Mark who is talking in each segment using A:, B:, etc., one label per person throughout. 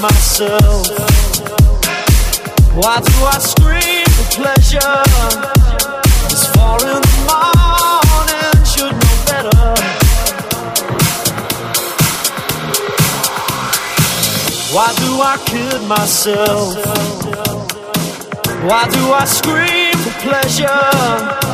A: myself? Why do I scream for pleasure? It's four in the morning, should know better. Why do I kid myself? Why do I scream for pleasure?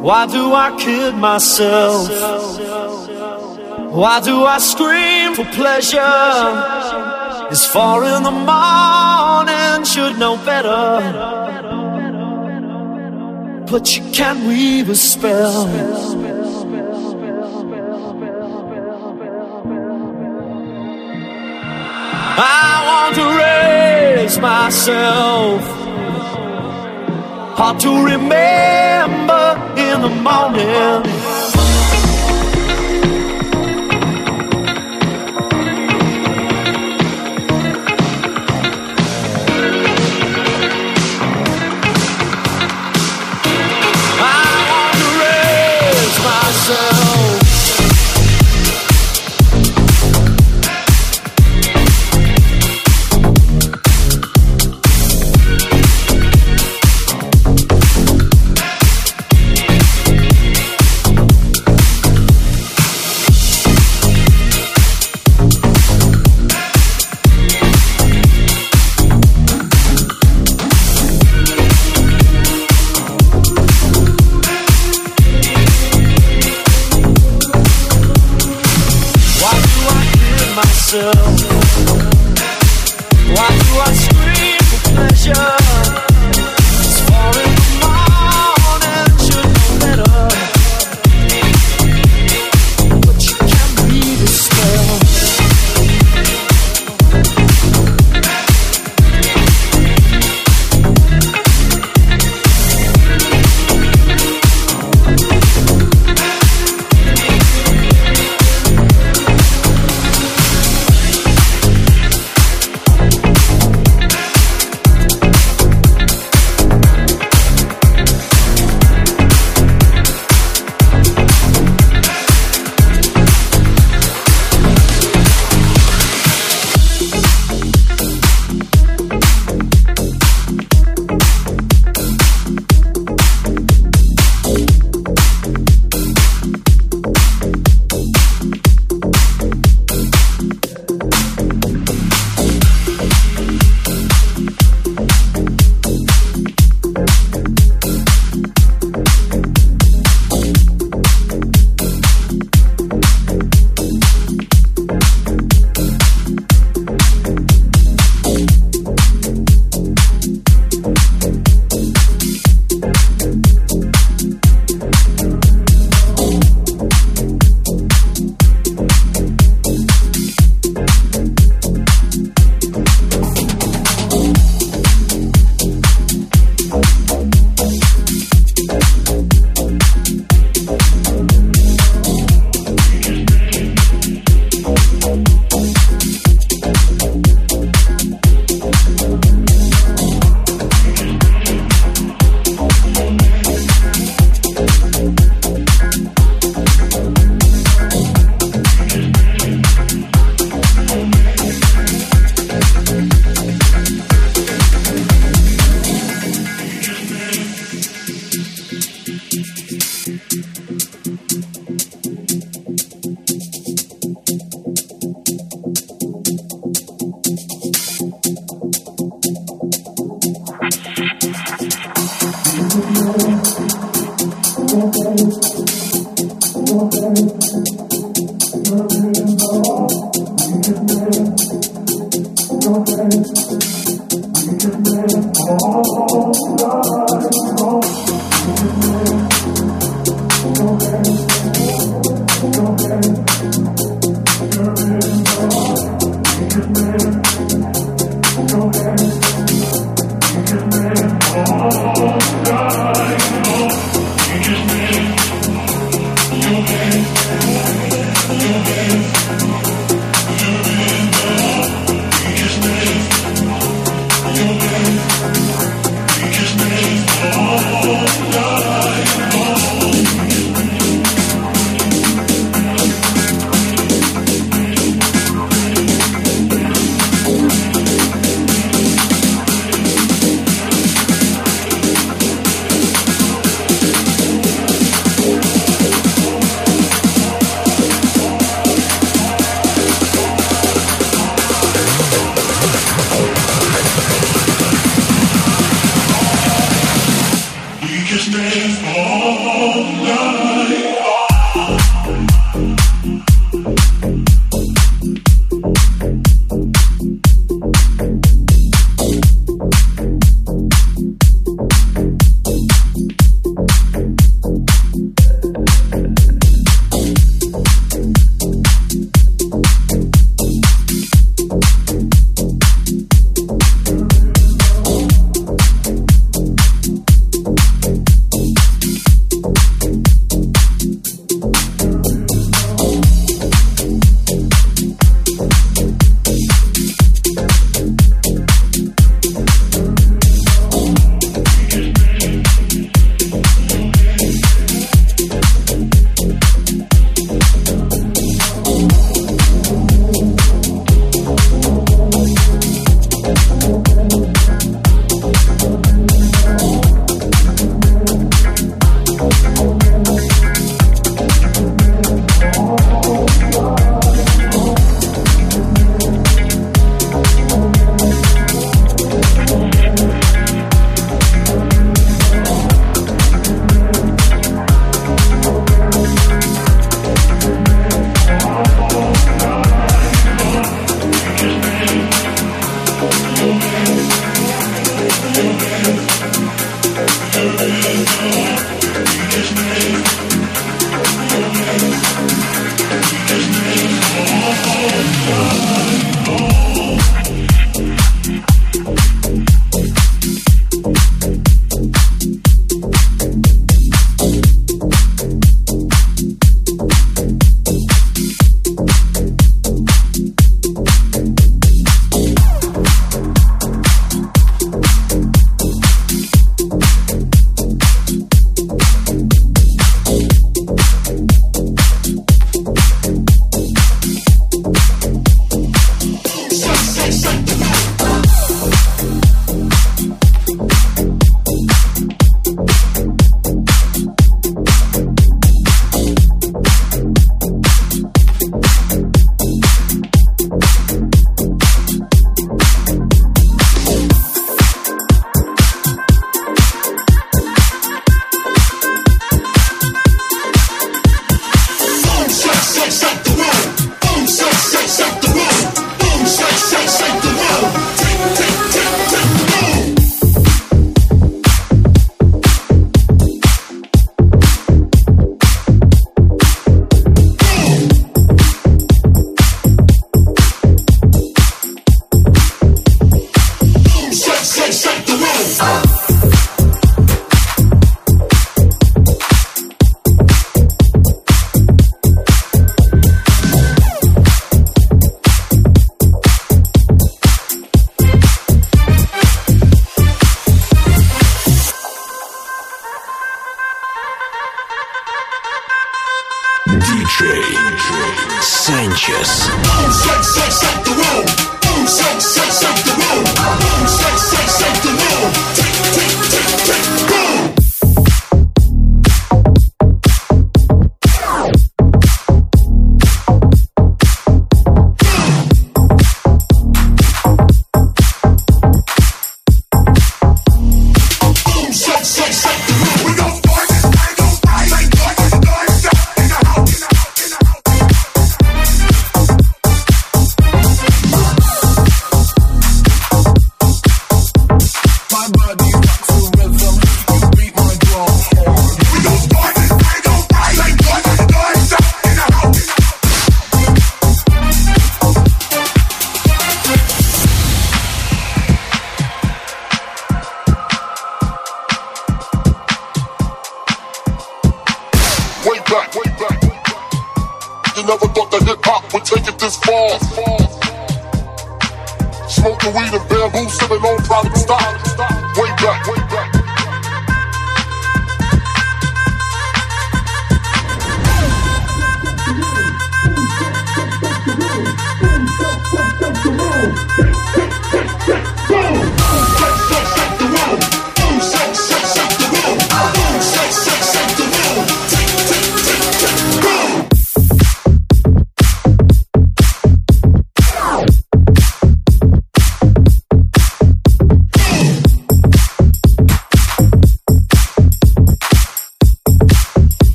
A: Why do I kid myself? Why do I scream for pleasure? It's four in the morning, should know better. But you can't weave a spell. I want to raise myself. Hard to remember in the morning.